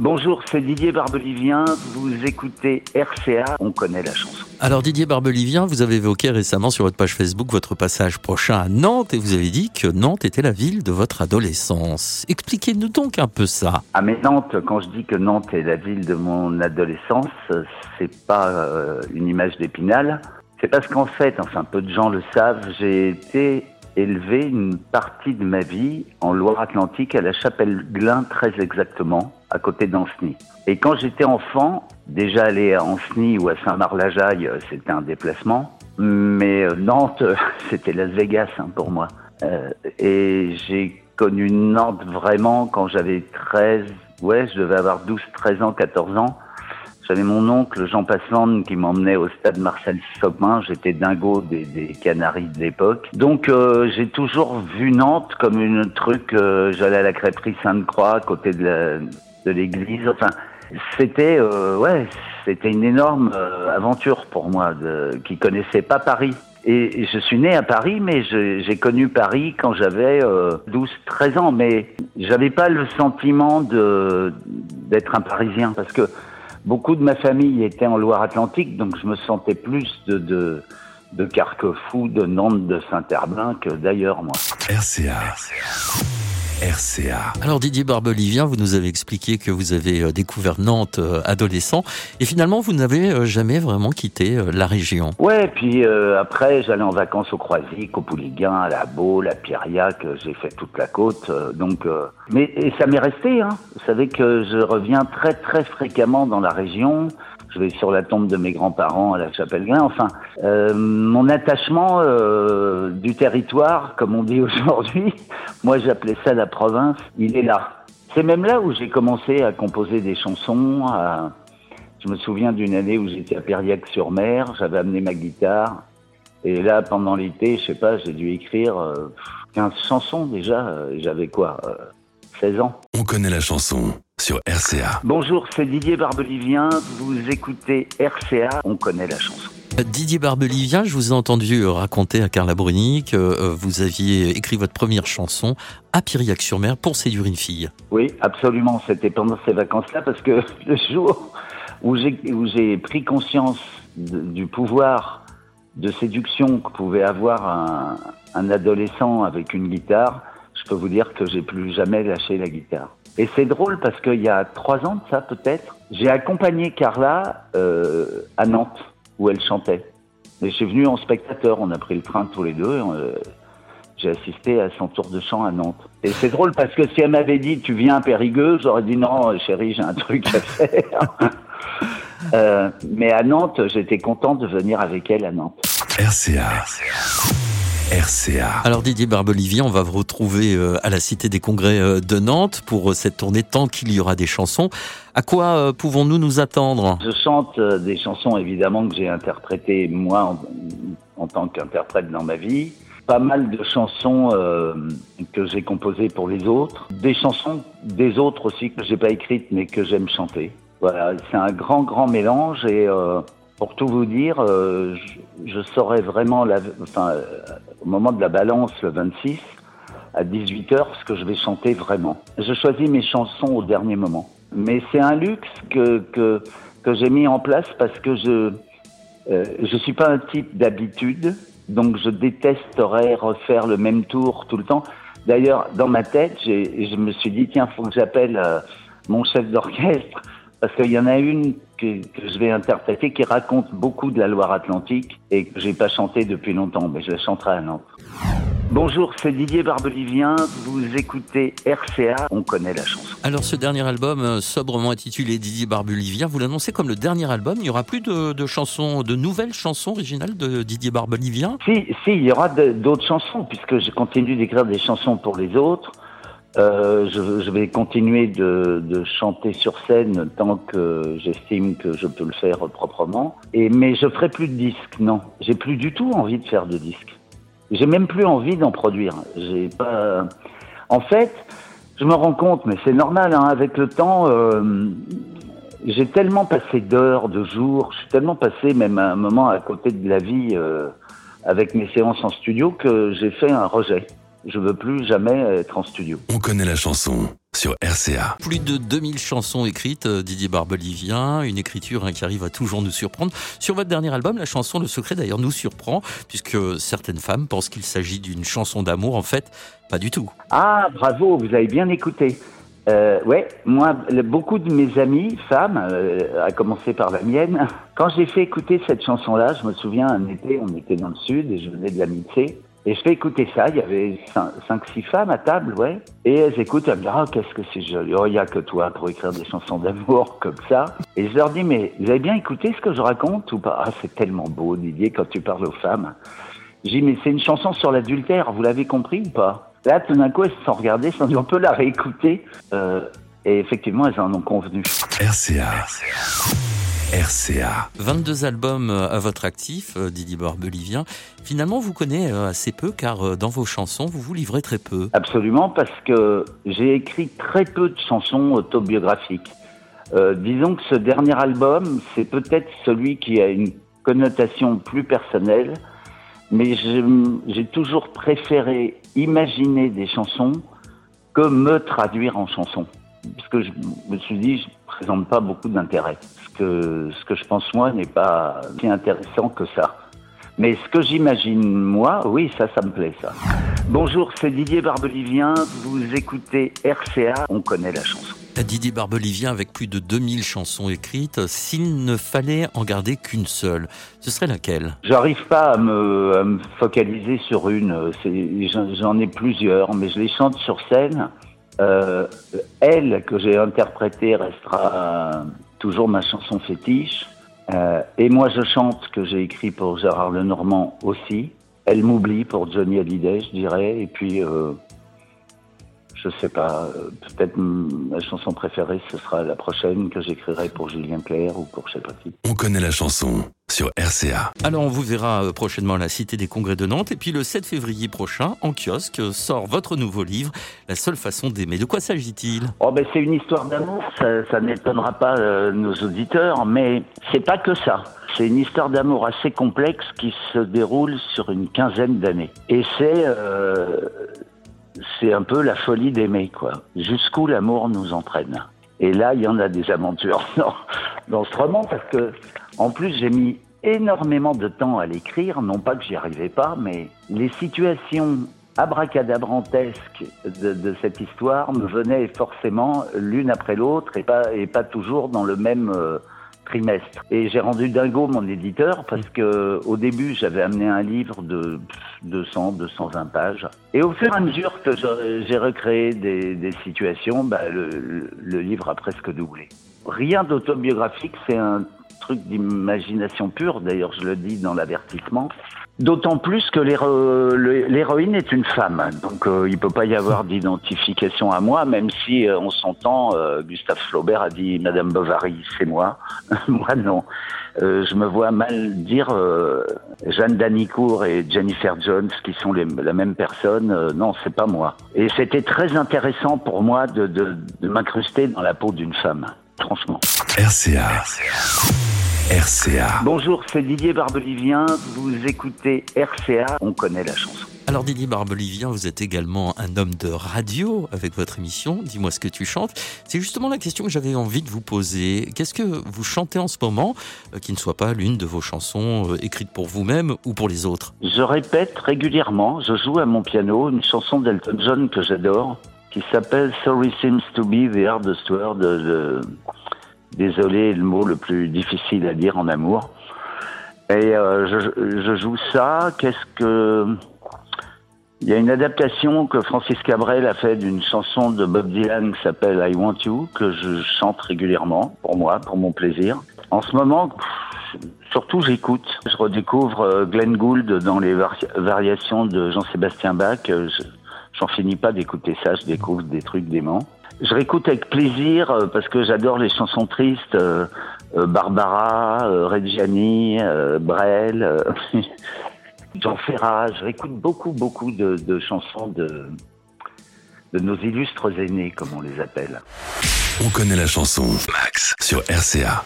Bonjour, c'est Didier Barbelivien. Vous écoutez RCA, on connaît la chanson. Alors Didier Barbelivien, vous avez évoqué récemment sur votre page Facebook votre passage prochain à Nantes et vous avez dit que Nantes était la ville de votre adolescence. Expliquez-nous donc un peu ça. Ah mais Nantes, quand je dis que Nantes est la ville de mon adolescence, c'est pas euh, une image d'épinal. C'est parce qu'en fait, enfin peu de gens le savent, j'ai été élevé une partie de ma vie en Loire-Atlantique à la Chapelle Glin très exactement, à côté d'Anceny. Et quand j'étais enfant, déjà aller à Anceny ou à Saint-Marc-la-Jaille, euh, c'était un déplacement. Mais euh, Nantes, c'était Las Vegas hein, pour moi. Euh, et j'ai connu Nantes vraiment quand j'avais 13, ouais, je devais avoir 12, 13 ans, 14 ans. J'avais mon oncle Jean Passland qui m'emmenait au stade Marcel Sopin. J'étais dingo des, des Canaries de l'époque. Donc euh, j'ai toujours vu Nantes comme une truc. Euh, J'allais à la crêperie Sainte-Croix, à côté de l'église. Enfin, c'était euh, ouais, c'était une énorme euh, aventure pour moi, de, qui connaissait pas Paris. Et je suis né à Paris, mais j'ai connu Paris quand j'avais 12-13 ans. Mais j'avais pas le sentiment de d'être un Parisien parce que Beaucoup de ma famille était en Loire-Atlantique, donc je me sentais plus de, de, de Carquefou, de Nantes, de Saint-Herblain que d'ailleurs, moi. RCA. RCA. Alors Didier Barbelivien, vous nous avez expliqué que vous avez euh, découvert Nantes euh, adolescent et finalement vous n'avez euh, jamais vraiment quitté la région. Ouais, puis après j'allais en vacances au Croisic, au Pouliguen, à la Baule, à Pierriac, j'ai fait toute la côte, donc mais et ça m'est resté. Hein. Vous savez que je reviens très très fréquemment dans la région je vais sur la tombe de mes grands-parents à la Chapelle-Grain. Enfin, euh, mon attachement euh, du territoire, comme on dit aujourd'hui, moi j'appelais ça la province, il est là. C'est même là où j'ai commencé à composer des chansons. Je me souviens d'une année où j'étais à Périac-sur-Mer, j'avais amené ma guitare. Et là, pendant l'été, je sais pas, j'ai dû écrire euh, 15 chansons déjà. Euh, j'avais quoi 16 euh, ans. On connaît la chanson sur RCA. Bonjour, c'est Didier Barbelivien. Vous écoutez RCA, on connaît la chanson. Didier Barbelivien, je vous ai entendu raconter à Carla Bruni que euh, vous aviez écrit votre première chanson à Piriac-sur-Mer pour séduire une fille. Oui, absolument. C'était pendant ces vacances-là parce que le jour où j'ai pris conscience du pouvoir de séduction que pouvait avoir un, un adolescent avec une guitare, je peux vous dire que j'ai plus jamais lâché la guitare. Et c'est drôle parce qu'il y a trois ans de ça peut-être, j'ai accompagné Carla euh, à Nantes où elle chantait. Mais je suis venu en spectateur, on a pris le train tous les deux. Euh, j'ai assisté à son tour de chant à Nantes. Et c'est drôle parce que si elle m'avait dit tu viens à Périgueux, j'aurais dit non chérie j'ai un truc à faire. euh, mais à Nantes, j'étais content de venir avec elle à Nantes. RCA. RCA. Alors Didier Barbelivien, on va vous retrouver euh, à la Cité des Congrès euh, de Nantes pour euh, cette tournée tant qu'il y aura des chansons. À quoi pouvons-nous nous attendre? Je chante des chansons évidemment que j'ai interprétées moi en, tant qu'interprète dans ma vie. Pas mal de chansons que j'ai composées pour les autres. Des chansons des autres aussi que j'ai pas écrites mais que j'aime chanter. Voilà, c'est un grand grand mélange et pour tout vous dire, euh, je, je, saurai vraiment, la, enfin, euh, au moment de la balance, le 26, à 18h, ce que je vais chanter vraiment. Je choisis mes chansons au dernier moment. Mais c'est un luxe que, que, j'ai mis en place parce que je euh, je suis pas un type d'habitude, donc je détesterais refaire le même tour tout le temps. D'ailleurs, dans ma tête, je me suis dit, tiens, faut que j'appelle euh, mon chef d'orchestre parce qu'il y en a une que, que, je vais interpréter qui raconte beaucoup de la Loire-Atlantique et que j'ai pas chanté depuis longtemps, mais je la chanterai à Nantes. Bonjour, c'est Didier Barbelivien. Vous écoutez RCA. On connaît la chanson. Alors, ce dernier album, euh, sobrement intitulé Didier Barbelivien, vous l'annoncez comme le dernier album. Il n'y aura plus de, de, chansons, de nouvelles chansons originales de Didier Barbelivien? Si, si, il y aura d'autres chansons, puisque je continue d'écrire des chansons pour les autres. Euh, je, vais continuer de, chanter sur scène tant que j'estime que je peux le faire proprement. Mais je ferai plus de disques, non. J'ai plus du tout envie de faire de disques. J'ai même plus envie d'en produire. En fait, je me rends compte, mais c'est normal. Hein, avec le temps, euh, j'ai tellement passé d'heures, de jours. Je suis tellement passé, même à un moment à côté de la vie, euh, avec mes séances en studio, que j'ai fait un rejet je veux plus jamais être en studio. On connaît la chanson sur RCA. Plus de 2000 chansons écrites, euh, Didier Barbelivien, une écriture hein, qui arrive à toujours nous surprendre. Sur votre dernier album, la chanson Le Secret d'ailleurs nous surprend, puisque certaines femmes pensent qu'il s'agit d'une chanson d'amour. En fait, pas du tout. Ah, bravo, vous avez bien écouté. Euh, ouais, moi, beaucoup de mes amis, femmes, euh, à commencer par la mienne, quand j'ai fait écouter cette chanson-là, je me souviens, un été, on était dans le sud et je venais de l'amitié. Et je fais écouter ça, il y avait 5-6 femmes à table, ouais. Et elles écoutent, elles me disent, oh, qu'est-ce que c'est joli, oh, il n'y a que toi pour écrire des chansons d'amour comme ça. Et je leur dis, mais vous avez bien écouté ce que je raconte ou pas? Ah, c'est tellement beau, Didier, quand tu parles aux femmes. J'ai dit, mais c'est une chanson sur l'adultère, vous l'avez compris ou pas? Là, tout d'un coup, elles se sont regardées, elles se sont dit, on peut la réécouter. Euh, et effectivement, elles en ont convenu. RCA. RCA. 22 albums euh, à votre actif, euh, Didier Barbelivien. Finalement, vous connaissez assez peu car dans vos chansons, vous vous livrez très peu. Absolument, parce que j'ai écrit très peu de chansons autobiographiques. disons que ce dernier album, c'est peut-être celui qui a une connotation plus personnelle mais j'ai toujours préféré imaginer des chansons que me traduire en chansons. Parce que je me suis dit, je ne présente pas beaucoup d'intérêt. Ce que, ce que je pense moi n'est pas si intéressant que ça. Mais ce que j'imagine moi, oui, ça, ça me plaît, ça. Bonjour, c'est Didier Barbelivien. Vous écoutez RCA. On connaît la chanson. Didier Barbelivien avec plus de 2000 chansons écrites. S'il ne fallait en garder qu'une seule, ce serait laquelle? J'arrive pas à me, focaliser sur une. J'en ai plusieurs, mais je les chante sur scène. Euh, elle, que j'ai interprétée, restera toujours ma chanson fétiche. Euh, et moi, je chante, que j'ai écrit pour Gérard Lenormand aussi. Elle m'oublie pour Johnny Hallyday, je dirais. Et puis, euh, je sais pas, euh, peut-être ma chanson préférée, ce sera la prochaine que j'écrirai pour Julien Clerc ou pour je sais pas qui. On connaît la chanson sur RCA. Alors on vous verra euh, prochainement à la Cité des Congrès de Nantes et puis le 7 février prochain en kiosque sort votre nouveau livre La seule façon d'aimer. De quoi s'agit-il? Oh ben c'est une histoire d'amour, ça, n'étonnera pas euh, nos auditeurs, mais c'est pas que ça. C'est une histoire d'amour assez complexe qui se déroule sur une quinzaine d'années. Et c'est c'est un peu la folie d'aimer, quoi. Jusqu'où l'amour nous entraîne. Et là, il y en a des aventures dans, dans ce roman parce que, en plus, j'ai mis énormément de temps à l'écrire, non pas que j'y arrivais pas, mais les situations abracadabrantesques de, cette histoire me venaient forcément l'une après l'autre et pas, et pas toujours dans le même euh, Et j'ai rendu dingo mon éditeur parce que au début, j'avais amené un livre de 200, 220 pages. Et au fur et à mesure que j'ai recréé des, situations, bah, le livre a presque doublé. Rien d'autobiographique, c'est un truc d'imagination pure. D'ailleurs, je le dis dans l'avertissement. D'autant plus que l'héroïne est une femme, donc euh, il peut pas y avoir d'identification à moi, même si euh, on s'entend. Euh, Gustave Flaubert a dit Madame Bovary, c'est moi. moi non. je me vois mal dire Jeanne Danicourt et Jennifer Jones, qui sont la même personne. non, c'est pas moi. Et c'était très intéressant pour moi de m'incruster dans la peau d'une femme, franchement. RCA. RCA. Bonjour, c'est Didier Barbelivien. Vous écoutez RCA. On connaît la chanson. Alors Didier Barbelivien, vous êtes également un homme de radio avec votre émission Dis-moi ce que tu chantes. C'est justement la question que j'avais envie de vous poser. Qu'est-ce que vous chantez en ce moment euh, qui ne soit pas l'une de vos chansons euh, écrites pour vous-même ou pour les autres? Je répète régulièrement, je joue à mon piano une chanson d'Elton John que j'adore qui s'appelle Sorry Seems to Be the Hardest Word. De, désolé, le mot le plus difficile à dire en amour. Et euh, je, joue ça. Qu'est-ce que il y a une adaptation que Francis Cabrel a fait d'une chanson de Bob Dylan qui s'appelle I Want You que je chante régulièrement pour moi, pour mon plaisir. En ce moment, surtout j'écoute. Je redécouvre euh, Glenn Gould dans les variations de Jean-Sébastien Bach. J'en finis pas d'écouter ça. Je découvre des trucs déments. Je réécoute avec plaisir euh, parce que j'adore les chansons tristes. Euh, euh, Barbara, Reggiani, Brel, Jean Ferrat. Je réécoute beaucoup, beaucoup de, chansons de, de nos illustres aînés, comme on les appelle. On connaît la chanson Max sur RCA.